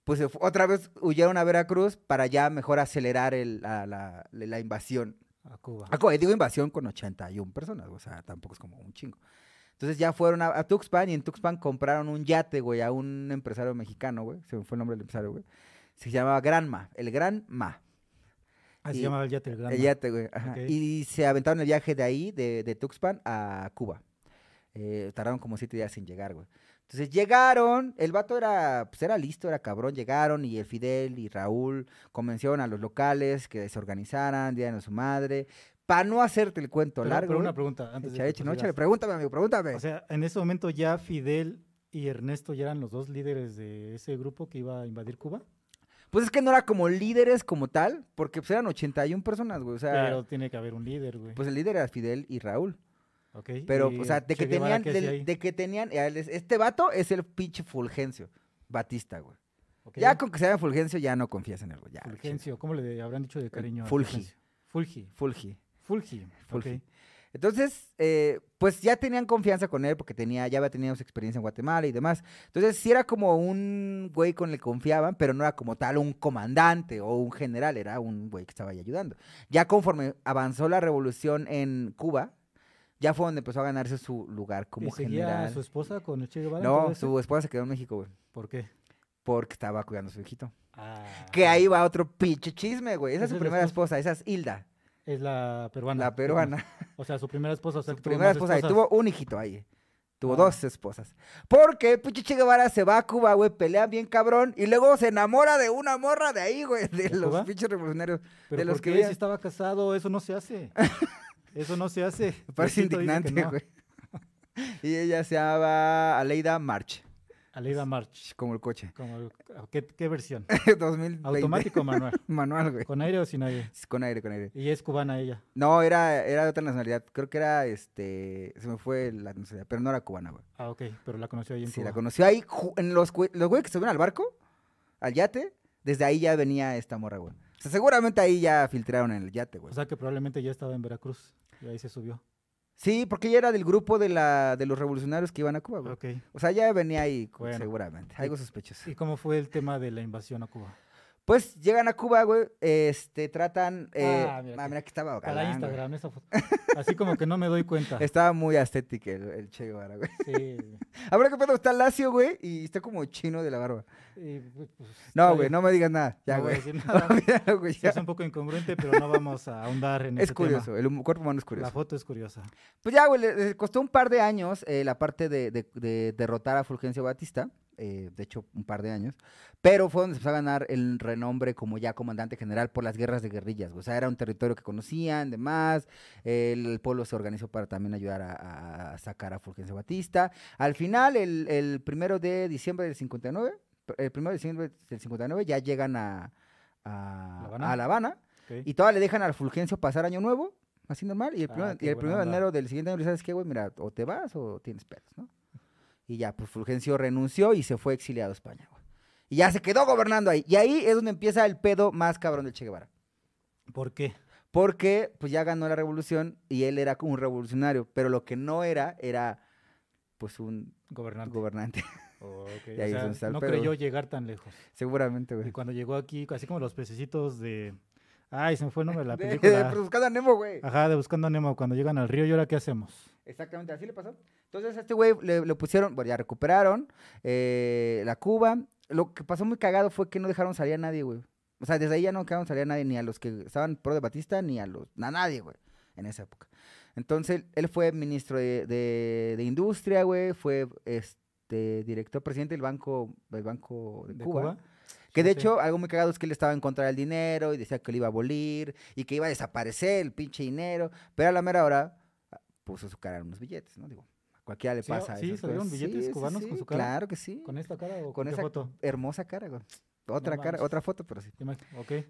pues otra vez huyeron a Veracruz para ya mejor acelerar el- la, la- la invasión A Cuba. A Cuba, y digo invasión con 81 personas, o sea, tampoco es como un chingo. Entonces ya fueron a, a Tuxpan y en Tuxpan compraron un yate, güey, a un empresario mexicano, güey. Se me fue el nombre del empresario, güey. Se llamaba Granma, el Gran Ma. Y- se llamaba el yate el Gran El yate, güey. ajá. Y se aventaron el viaje de ahí, de, de Tuxpan a Cuba. Eh, tardaron como siete días sin llegar, güey. Entonces llegaron, el vato era, pues era listo, era cabrón, llegaron y el Fidel y Raúl convencieron a los locales que se organizaran, dieran a su madre, para no hacerte el cuento Pero, largo. pero una pregunta antes de no, échale, pregúntame, amigo, pregúntame. O sea, en ese momento ya Fidel y Ernesto ya eran los dos líderes de ese grupo que iba a invadir Cuba. Pues es que no era como líderes como tal, porque pues eran 81 personas, güey. O sea, pero tiene que haber un líder, güey. pues el líder era Fidel y Raúl. Ok, Pero, y o sea, de que tenían, de que tenían, este vato es el pinche Fulgencio, Batista, güey. Ok. Ya con que se llame Fulgencio ya no confías en él, güey. ya, Fulgencio, ¿cómo le habrán dicho de cariño? a Fulgi. Fulgi. Fulgi. Fulgi. Fulgi. Entonces, eh, pues ya tenían confianza con él porque tenía, ya había tenido su experiencia en Guatemala y demás. Entonces, sí era como un güey con el que confiaban, pero no era como tal un comandante o un general, era un güey que estaba ahí ayudando. Ya conforme avanzó la revolución en Cuba, ya fue donde empezó a ganarse su lugar como ¿Y seguía general. su esposa con el Che Guevara? No, su esposa se quedó en México, güey. ¿Por qué? Porque estaba cuidando a su hijito. Ah, Que ahí va otro pinche chisme, güey. Esa es su primera esposa, esa es Hilda, Es la peruana. la peruana. O sea, su primera esposa. O sea, Su primera esposa. Y tuvo un hijito ahí. Tuvo Ah. dos esposas. Porque pinche Che Guevara se va a Cuba, güey, pelea bien cabrón. Y luego se enamora de una morra de ahí, güey. De ¿De los pinches revolucionarios. Pero de los ¿por que qué si estaba casado? Eso no se hace. <laughs> Eso no se hace. Me parece indignante, no. güey. <laughs> y ella se llama Aleida March, Aleida March. como el coche. Como el- ¿qué, qué versión? <laughs> 2020. ¿Automático o manual? <laughs> Manual, güey. ¿Con aire o sin aire? Con aire, con aire. Y es cubana ella. No, era, era de otra nacionalidad. Creo que era, este, se me fue la nacionalidad, pero no era cubana, güey. Ah, ok. Pero la conoció ahí en Sí, Cuba. la conoció ahí, en los, los güeyes que subieron al barco, al yate, desde ahí ya venía esta morra, güey. O sea, seguramente ahí ya filtraron en el yate, güey. O sea que probablemente ya estaba en Veracruz. Y ahí se subió. Sí, porque ella era del grupo de, la, de los revolucionarios que iban a Cuba, güey. Ok. O sea, ya venía ahí, Bueno. seguramente. Algo sospechoso. ¿Y cómo fue el tema de la invasión a Cuba? Pues llegan a Cuba, güey, este, tratan... eh, Ah, ah, mira que- que estaba Para galán, güey. Instagram, esa foto. Así como que no me doy cuenta. <laughs> Estaba muy estético el, el Che Guevara, güey. Sí. Ahora <laughs> que pedo está lacio, güey, y está como chino de la barba. Y, pues, pues, No, güey, bien. no me digas nada. Ya, No voy a güey. decir <laughs> nada. Olvídalo, güey, ya. es un poco incongruente, pero no vamos a ahondar en Es ese curioso, el hum- cuerpo humano es tema. curioso. La foto es curiosa. Pues ya, güey, le, le costó un par de años eh, la parte de, de- de derrotar a Fulgencio Batista, eh, de hecho, un par de años, pero fue donde se empezó a ganar el renombre como ya comandante general por las guerras de guerrillas, o sea, era un territorio que conocían, demás, el, el pueblo se organizó para también ayudar a, sacar a Fulgencio Batista. Al final, el, el primero de diciembre del 59, el primero de diciembre del 59 ya llegan a, a, ¿La Habana? a La Habana, Ok. y todavía le dejan al Fulgencio pasar año nuevo, así normal. Y el, Ah, primero, qué y el buena primero de enero del siguiente año, le ¿sabes qué, güey? Mira, o te vas o tienes pedos, ¿no? Y ya, pues Fulgencio renunció y se fue exiliado a España, güey. Y ya se quedó gobernando ahí. Y ahí es donde empieza el pedo más cabrón del Che Guevara. ¿Por qué? Porque, pues ya ganó la revolución y él era como un revolucionario. Pero lo que no era, era, pues un Gobernante. gobernante. Oh, ok. <laughs> Y ahí O sea, no pedo. creyó llegar tan lejos. Seguramente, Y güey. cuando llegó aquí, así como los pececitos de... Ay, se me fue el nombre de la <laughs> De, película. de Buscando a Nemo, güey. Ajá, de Buscando a Nemo. Cuando llegan al río, ¿y ahora qué hacemos? Exactamente, así le pasó. Entonces a este güey le, pusieron, bueno, ya recuperaron eh, la Cuba. Lo que pasó muy cagado fue que no dejaron salir a nadie, güey. O sea, desde ahí ya no dejaron salir a nadie, ni a los que estaban pro de Batista, ni a los, a nadie, güey, en esa época. Entonces, él fue ministro de, de- de Industria, güey, fue este director presidente del Banco, del banco de, ¿De Cuba. Cuba? Que de Sí, sí. hecho, algo muy cagado es que él estaba en contra del dinero y decía que lo iba a abolir y que iba a desaparecer el pinche dinero. Pero a la mera hora puso su cara en unos billetes, ¿no? Digo, a cualquiera le Sí, pasa sí, salieron cosas. billetes cubanos con su cara. Claro que sí. ¿Con esta cara o con, Con esa foto? hermosa cara, güey. Otra cara, manches. otra foto, pero sí.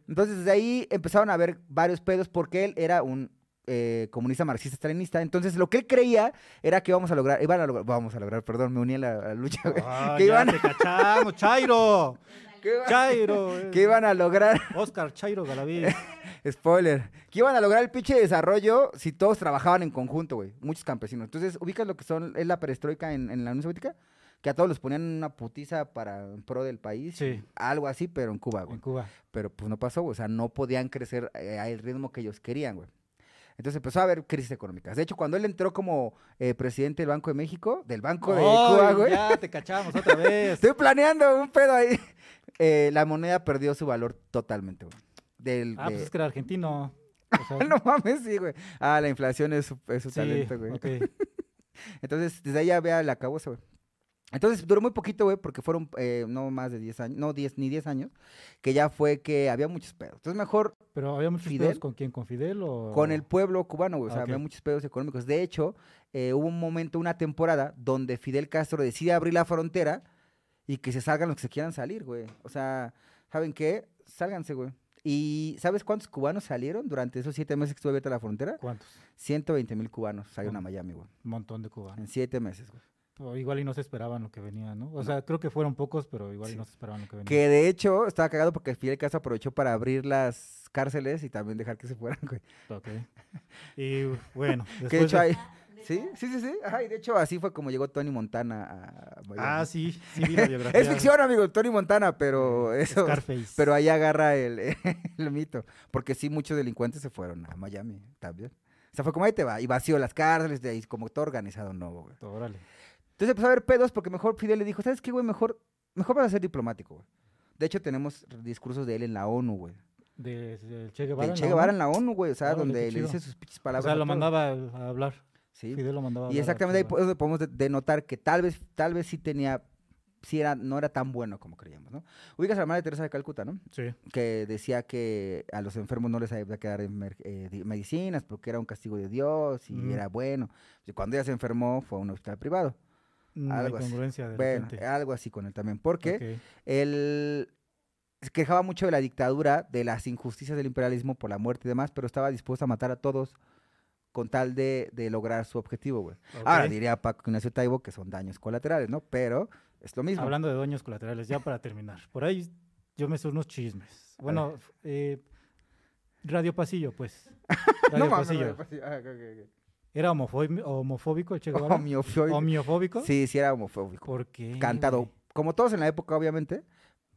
Entonces, desde ahí empezaron a haber varios pedos porque él era un eh, comunista marxista stalinista. Entonces, lo que él creía era que íbamos a lograr, iban a lograr, vamos a lograr, perdón, me uní a la, a la lucha, güey. Ah, que ya iban a- te cachamos, <laughs> Chairo. que iban- Chairo. eh. que iban a lograr Oscar Chairo Galaví. <laughs> Spoiler. Que iban a lograr el pinche desarrollo si todos trabajaban en conjunto, güey. Muchos campesinos. Entonces, ubicas lo que son, es la perestroika en, en la Unión Soviética, que a todos los ponían una putiza para en pro del país. Sí. Algo así, pero en Cuba, güey. En Cuba. Pero pues no pasó, güey. O sea, no podían crecer eh, al ritmo que ellos querían, güey. Entonces empezó a haber crisis económicas. De hecho, cuando él entró como eh, presidente del Banco de México, del Banco de ¡Ay, Cuba, güey. Ya te cachamos otra <laughs> vez. Estoy planeando un pedo ahí. <laughs> Eh, la moneda perdió su valor totalmente, güey. Del, Ah, pues es que era argentino. O sea, <laughs> no mames, sí, güey. Ah, la inflación es su, es su sí, talento, güey. ok. <laughs> Entonces, desde ahí ya vea la acabó güey. Entonces, duró muy poquito, güey, porque fueron eh, no más de 10 años, no 10, ni 10 años, que ya fue que había muchos pedos. Entonces, mejor Pero había muchos Fidel. pedos con quién, con Fidel o con el pueblo cubano, güey. O sea, había muchos pedos económicos. De hecho, eh, hubo un momento, una temporada, donde Fidel Castro decide abrir la frontera y que se salgan los que se quieran salir, güey. O sea, ¿saben qué? Sálganse, güey. ¿Y sabes cuántos cubanos salieron durante esos siete meses que estuvo abierta la frontera? ¿Cuántos? 120 mil cubanos salieron a Ah. Miami, güey. Un montón de cubanos. En siete meses, güey. O igual y no se esperaban lo que venía, ¿no? O sea, creo que fueron pocos, pero igual Sí. y no se esperaban lo que venía. Que de hecho estaba cagado porque Fidel Castro aprovechó para abrir las cárceles y también dejar que se fueran, <laughs> güey. Ok. Y bueno, Que de después hecho hay... Sí, sí, sí, sí. Ajá, y de hecho así fue como llegó Tony Montana a Miami. Ah, sí, sí vi <laughs> la biografía. Es ficción, amigo, Tony Montana, pero de eso... Scarface. Pero ahí agarra el, <laughs> el mito. Porque sí, muchos delincuentes se fueron a Miami también. O sea, fue como ahí te va. Y vació las cárceles, de ahí como todo organizado nuevo, güey. Órale. Entonces empezó a haber pedos porque mejor Fidel le dijo, ¿sabes qué, güey? Mejor, mejor vas a ser diplomático, güey. De hecho, tenemos discursos de él en la ONU, güey. De, del Che Guevara. Del en Che la Guevara ONU. en la ONU, güey. O sea, donde le dice sus pinches O palabras. sea, a lo mandaba a hablar. Sí. Fidel lo mandaba Y exactamente ahí podemos de- denotar que tal vez, tal vez sí tenía, sí era, no era tan bueno como creíamos, ¿no? Ubicas a la madre Teresa de Calcuta, ¿no? Sí. que decía que a los enfermos no les había que dar eh, di- medicinas porque era un castigo de Dios y Mm. era bueno. Y cuando ella se enfermó fue a un hospital privado. No hay Algo así. de Bueno, algo así con él también. Porque él se quejaba mucho de la dictadura, de las injusticias del imperialismo por la muerte y demás, pero estaba dispuesto a matar a todos con tal de, de lograr su objetivo, güey. Ahora diría Paco Ignacio Taibo que son daños colaterales, ¿no? Pero es lo mismo. Hablando de daños colaterales, ya para terminar. Por ahí yo me sé unos chismes. Bueno, eh, Radio Pasillo, pues. <laughs> Radio no Pasillo. no, ah, ok, ok, ¿Era homofóbi- homofóbico el Che. Guevara? Homiofóbico. ¿Homiofóbico? Sí, sí era homofóbico. ¿Por qué? cantado, como todos en la época, obviamente.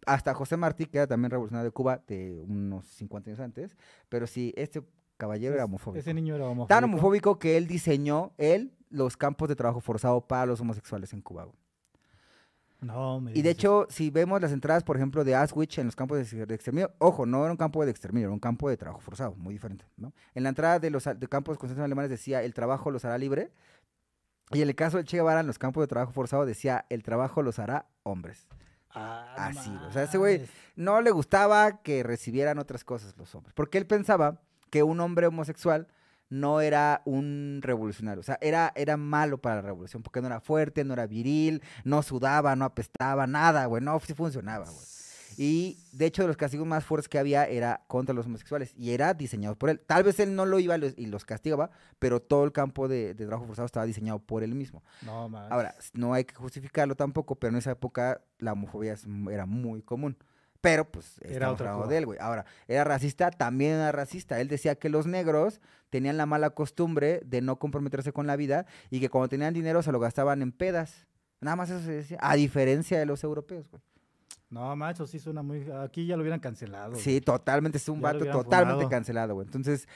Hasta José Martí, que era también revolucionario de Cuba, de unos 50 años antes. Pero sí, este caballero era homofóbico. Ese niño era homofóbico. Tan homofóbico que él diseñó, él, los campos de trabajo forzado para los homosexuales en Cuba. güey. No, me Y de hecho, si vemos las entradas, por ejemplo, de Auschwitz en los campos de, de exterminio, ojo, no era un campo de exterminio, era un campo de trabajo forzado, muy diferente, ¿no? En la entrada de los de campos de concentración alemanes decía, el trabajo los hará libre, y en el caso del Che Guevara, en los campos de trabajo forzado decía, el trabajo los hará hombres. Ah, así. O sea, ese güey-. No le gustaba que recibieran otras cosas los hombres, porque él pensaba que un hombre homosexual no era un revolucionario, o sea, era, era malo para la revolución, porque no era fuerte, no era viril, no sudaba, no apestaba, nada, güey, no sí funcionaba, güey. Y de hecho, de los castigos más fuertes que había era contra los homosexuales. Y era diseñado por él. Tal vez él no lo iba y los castigaba, pero todo el campo de, de trabajo forzado estaba diseñado por él mismo. No. Ahora, no hay que justificarlo tampoco, pero en esa época la homofobia era muy común. Pero, pues, Era cosa. de él, güey. Ahora, era racista, también era racista. Él decía que los negros tenían la mala costumbre de no comprometerse con la vida y que cuando tenían dinero se lo gastaban en pedas. Nada más eso se decía. A diferencia de los europeos, güey. No, macho, sí suena muy... Aquí ya lo hubieran cancelado. Sí, totalmente, es un Ya vato totalmente cancelado, güey. Entonces,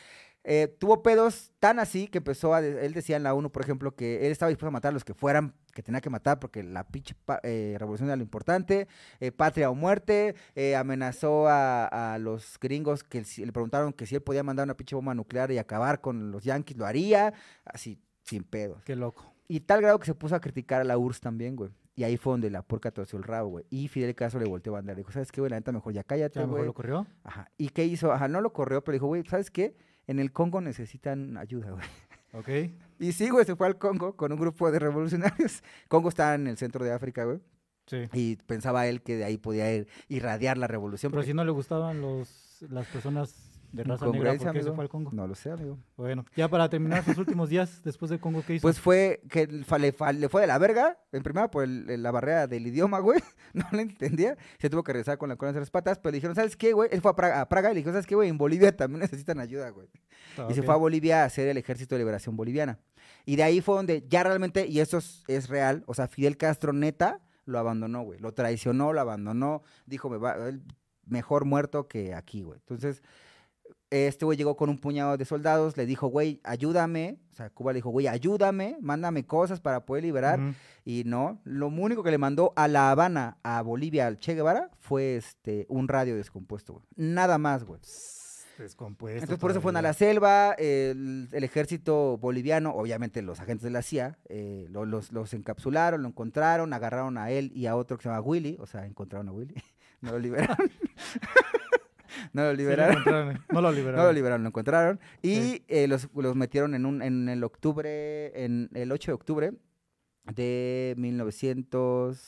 eh, tuvo pedos tan así que empezó a, él decía en la ONU, por ejemplo, que él estaba dispuesto a matar a los que fueran, que tenía que matar porque la pinche eh, revolución era lo importante, eh, patria o muerte, eh, amenazó a, a los gringos que le preguntaron que si él podía mandar una pinche bomba nuclear y acabar con los yanquis, lo haría, así, sin pedos. Qué loco. Y tal grado que se puso a criticar a la URSS también, güey. Y ahí fue donde la porca torció el rabo, güey. Y Fidel Castro le volteó a bandera. Dijo, ¿sabes qué, güey? La neta, mejor ya cállate, mejor güey. lo corrió. Ajá. ¿Y qué hizo? Ajá, no lo corrió, pero dijo, güey, ¿sabes qué? En el Congo necesitan ayuda, güey. Ok. Y sí, güey, se fue al Congo con un grupo de revolucionarios. <laughs> Congo está en el centro de África, güey. Sí. Y pensaba él que de ahí podía ir, irradiar la revolución. Pero porque- si no le gustaban los, las personas de raza negra, Incongruencia, ¿por qué se amigo. fue al Congo? No lo sé, amigo. Bueno, ya para terminar sus últimos días <laughs> después de Congo, ¿qué hizo? Pues fue que le, fue de la verga, en primera por el- la barrera del idioma, güey. <laughs> No le entendía. Se tuvo que regresar con la cola entre las patas, pero le dijeron, ¿sabes qué, güey? Él fue a Praga, a Praga y le dijeron, ¿sabes qué, güey? En Bolivia también <laughs> necesitan ayuda, güey. Ah, Y se fue a Bolivia a hacer el Ejército de Liberación Boliviana. Y de ahí fue donde ya realmente, y esto es, es real, o sea, Fidel Castro neta lo abandonó, güey. Lo traicionó, lo abandonó. Dijo, me va, mejor muerto que aquí, güey. Entonces, este güey llegó con un puñado de soldados, le dijo, güey, ayúdame. O sea, Cuba le dijo, güey, ayúdame, mándame cosas para poder liberar. Y no, lo único que le mandó a La Habana, a Bolivia, al Che Guevara, fue este, un radio descompuesto, güey. Nada más, güey. Descompuesto. Entonces por eso fueron a la selva, el, el ejército boliviano, obviamente los agentes de la CIA, eh, lo- los, los encapsularon, lo encontraron, agarraron a él y a otro que se llama Willy, o sea, encontraron a Willy, <laughs> no lo liberaron. <laughs> no lo Sí, lo liberaron. eh. No lo liberaron. <laughs> No lo liberaron, lo encontraron. Y Sí. eh, los, los metieron en un, en el octubre, en el 8 de octubre de 1967.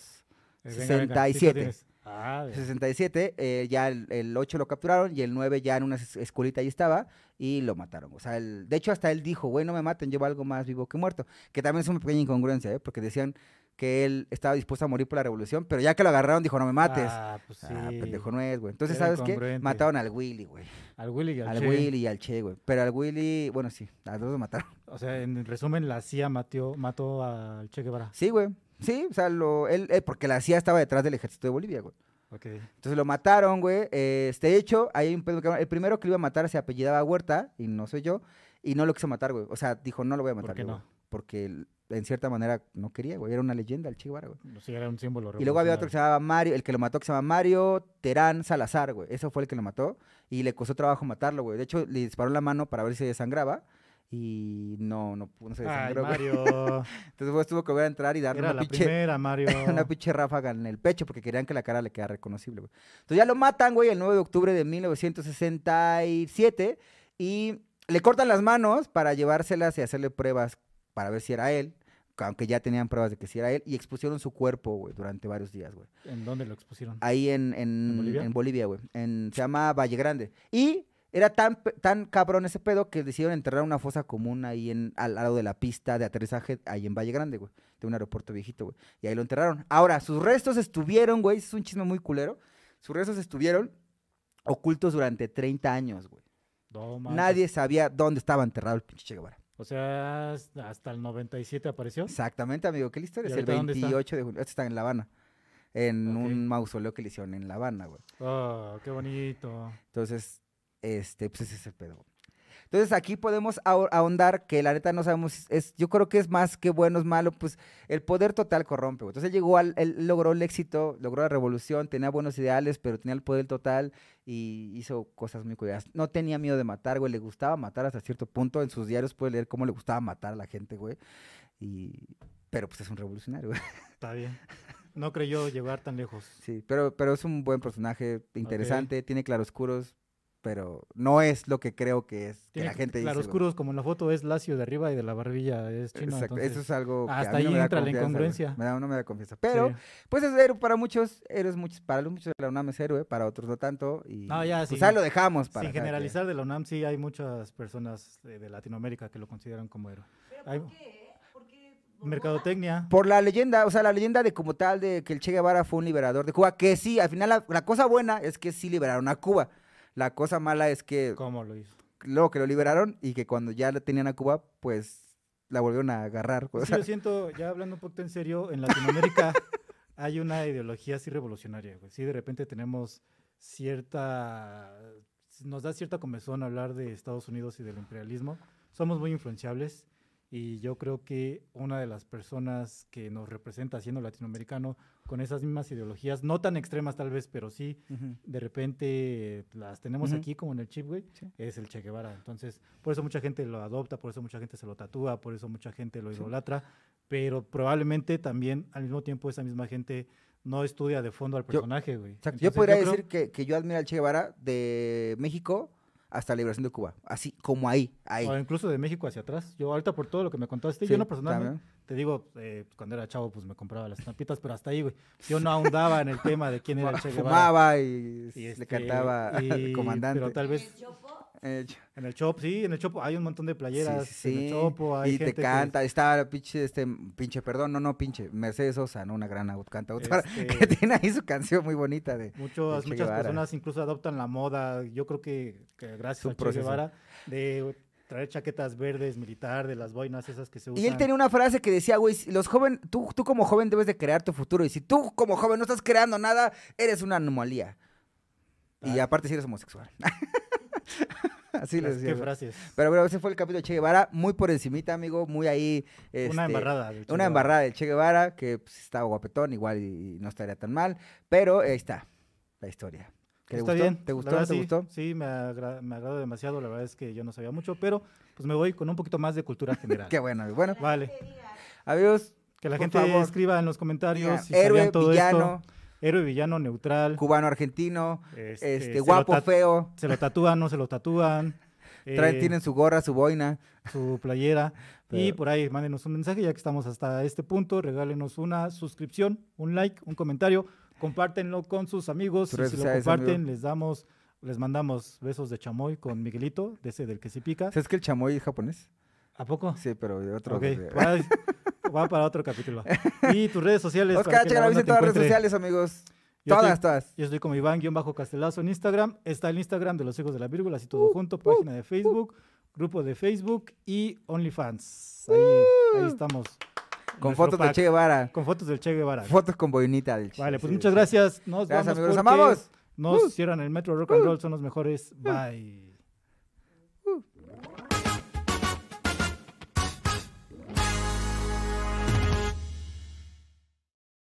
Eh, venga, venga, sí lo tienes. Ah, bien. 67, eh, ya el, el 8 lo capturaron y el 9 ya en una es- escuelita ahí estaba y lo mataron. O sea, el- de hecho hasta él dijo, güey, no me maten, llevo algo más vivo que muerto. Que también es una pequeña incongruencia, ¿eh? porque decían que él estaba dispuesto a morir por la revolución, pero ya que lo agarraron dijo, no me mates. Ah, pues sí. Ah, pendejo no es, güey. Entonces, ¿sabes qué? Mataron al Willy, güey. Al Willy y al, Al Che. Willy y al Che, güey. Pero al Willy, bueno, sí, a los dos lo mataron. O sea, en resumen, la CIA mató, mató al Che Guevara. Sí, güey. Sí, o sea, lo, él, él- porque la CIA estaba detrás del ejército de Bolivia, güey. Ok. Entonces lo mataron, güey. eh, Este, de hecho, hay un pedo que- El primero que lo iba a matar se apellidaba Huerta, y no soy yo, y no lo quiso matar, güey. O sea, dijo, no lo voy a matar. qué yo, no? Porque en cierta manera no quería, güey. Era una leyenda el Che Guevara, güey. Sí, era un símbolo Y luego había otro que se llamaba Mario, el que lo mató que se llama Mario Terán Salazar, güey. Eso fue el que lo mató. Y le costó trabajo matarlo, güey. De hecho, le disparó en la mano para ver si se desangraba. Y no, no, no se desangró. Mario. <laughs> Entonces pues, tuvo que volver a entrar y darle Era una la pinche, primera, Mario. <laughs> una pinche ráfaga en el pecho porque querían que la cara le quedara reconocible, güey. Entonces ya lo matan, güey, el 9 de octubre de 1967 y le cortan las manos para llevárselas y hacerle pruebas para ver si era él, aunque ya tenían pruebas de que sí era él, y expusieron su cuerpo, güey, durante varios días, güey. ¿En dónde lo expusieron? Ahí en, en, ¿En Bolivia? güey. En- Se llama Valle Grande. Y era tan, tan cabrón ese pedo que decidieron enterrar una fosa común ahí en, al lado de la pista de aterrizaje, ahí en Valle Grande, güey. De un aeropuerto viejito, güey. Y ahí lo enterraron. Ahora, sus restos estuvieron, güey, es un chisme muy culero. Sus restos estuvieron ocultos durante 30 años, güey. No. Nadie sabía dónde estaba enterrado el pinche Che Guevara. O sea, hasta el 97 apareció. Exactamente, amigo. ¿Qué la historia? ¿Y Es el ahorita dónde está? 28 de junio. Este está en La Habana. En un mausoleo que le hicieron en La Habana, güey. Oh, qué bonito. Entonces, este, pues ese es el pedo. Entonces aquí podemos aho- ahondar que la neta no sabemos, es, yo creo que es más que bueno, es malo, pues el poder total corrompe. güey. Entonces él llegó al, él logró el éxito, logró la revolución, tenía buenos ideales, pero tenía el poder total y hizo cosas muy curiosas. No tenía miedo de matar, güey, le gustaba matar hasta cierto punto. En sus diarios puede leer cómo le gustaba matar a la gente, güey. Y, pero pues es un revolucionario, güey. Está bien. No creyó llegar tan lejos. Sí, pero, pero es un buen personaje, interesante, tiene claroscuros, pero no es lo que creo que es, que Tiene la gente dice. güey. claroscuros, como en la foto es lacio de arriba y de la barbilla es chino. Exacto, entonces, eso es algo que hasta a mí no ahí da entra la incongruencia. Me da, no me da confianza. Pero, sí. pues es héroe para muchos, eres muchos, para los muchos de la UNAM es héroe, para otros no tanto. Y No, ya, pues sin- ahí lo dejamos para Sin generalizar de la UNAM, sí hay muchas personas de, de Latinoamérica que lo consideran como héroe. Hay mercadotecnia. quien. Por la leyenda, o sea, la leyenda de como tal de que el Che Guevara fue un liberador de Cuba, que sí, al final la, la cosa buena es que sí liberaron a Cuba. La cosa mala es que ¿Cómo lo hizo? luego que lo liberaron y que cuando ya la tenían a Cuba, pues la volvieron a agarrar. o Sí, sea, yo siento, ya hablando un poquito en serio, en Latinoamérica <laughs> hay una ideología así revolucionaria, güey. Sí, de repente tenemos cierta, nos da cierta comezón hablar de Estados Unidos y del imperialismo. Somos muy influenciables y yo creo que una de las personas que nos representa siendo latinoamericano con esas mismas ideologías, no tan extremas tal vez, pero sí de repente las tenemos aquí como en el chip, güey, Sí. es el Che Guevara. Entonces, por eso mucha gente lo adopta, por eso mucha gente se lo tatúa, por eso mucha gente lo Sí. idolatra, pero probablemente también al mismo tiempo esa misma gente no estudia de fondo al personaje, güey. Yo Entonces, podría creo- decir que, que yo admiro al Che Guevara de México hasta la liberación de Cuba. Así como ahí, ahí. O incluso de México hacia atrás. Yo ahorita por todo lo que me contaste, Sí, yo no personalmente, también. te digo, eh, cuando era chavo pues me compraba las estampitas, pero hasta ahí, güey. Yo <laughs> no ahondaba en el tema de quién era el Che <laughs> Guevara. Fumaba y, Y le este, cantaba <laughs> al comandante. Pero tal vez <laughs> en el Chopo, sí, en el Chopo hay un montón de playeras. sí, sí, En el sí. Chopo hay y te gente que- canta, está pinche, este, pinche, perdón, no, no, pinche, Mercedes Sosa, ¿no? Una gran cantautora <laughs> Este- que tiene ahí su canción muy bonita de... Muchos, muchas personas incluso adoptan la moda, yo creo que, que gracias Su a Che. Guevara, de traer chaquetas verdes militar, de las boinas esas que se usan. Y él tenía una frase que decía, güey, los jóvenes, tú, tú como joven debes de crear tu futuro. Y si tú como joven no estás creando nada, eres una anomalía. Y aparte si eres homosexual. <laughs> <laughs> Así les decía. Qué frases. Pero bueno, ese fue el capítulo de Che Guevara, muy por encimita, amigo, muy ahí. una este, embarrada. de Che Una embarrada de Che Guevara, que pues, estaba guapetón, igual y, y no estaría tan mal. Pero ahí está, la historia. ¿Qué ¿Te Está gustó? bien. ¿Te gustó? ¿Te sí, gustó? Sí, me, agra- me agradó demasiado. La verdad es que yo no sabía mucho, pero pues me voy con un poquito más de cultura general. <laughs> Qué bueno. Bueno, Vale. amigos, Que la Por gente favor. escriba en los comentarios si héroe, sabían todo villano, esto. Héroe, villano, neutral. cubano, argentino, este, este, guapo, feo. Se lo tatúan, no se lo tatúan. <laughs> Traen, eh, tienen su gorra, su boina. su playera. <laughs> Y por ahí mándenos un mensaje, ya que estamos hasta este punto. Regálenos una suscripción, un like, un comentario. Compártenlo con sus amigos. Y si lo comparten, amigo. les damos, les mandamos besos de chamoy con Miguelito, de ese del que se pica. ¿Sabes que el chamoy es japonés? ¿A poco? Sí, pero de otro. Ok, de- <laughs> va, para otro capítulo. Y tus redes sociales. Oscar, la banda en todas las redes sociales, amigos. Yo todas, estoy- todas. Yo estoy como Iván-Castelazo en Instagram. Está el Instagram de los hijos de la vírgula, así todo junto. Página de Facebook, grupo de Facebook y OnlyFans. Ahí, ahí estamos. Con fotos de pack, Che Guevara. Con fotos del Che Guevara. Fotos con boinita del Che. Vale, pues sí, muchas sí. gracias. Nos Gracias, vamos amigos. Los porque amamos. Nos Uh. cierran el Metro Rock and Roll, son los mejores. Bye.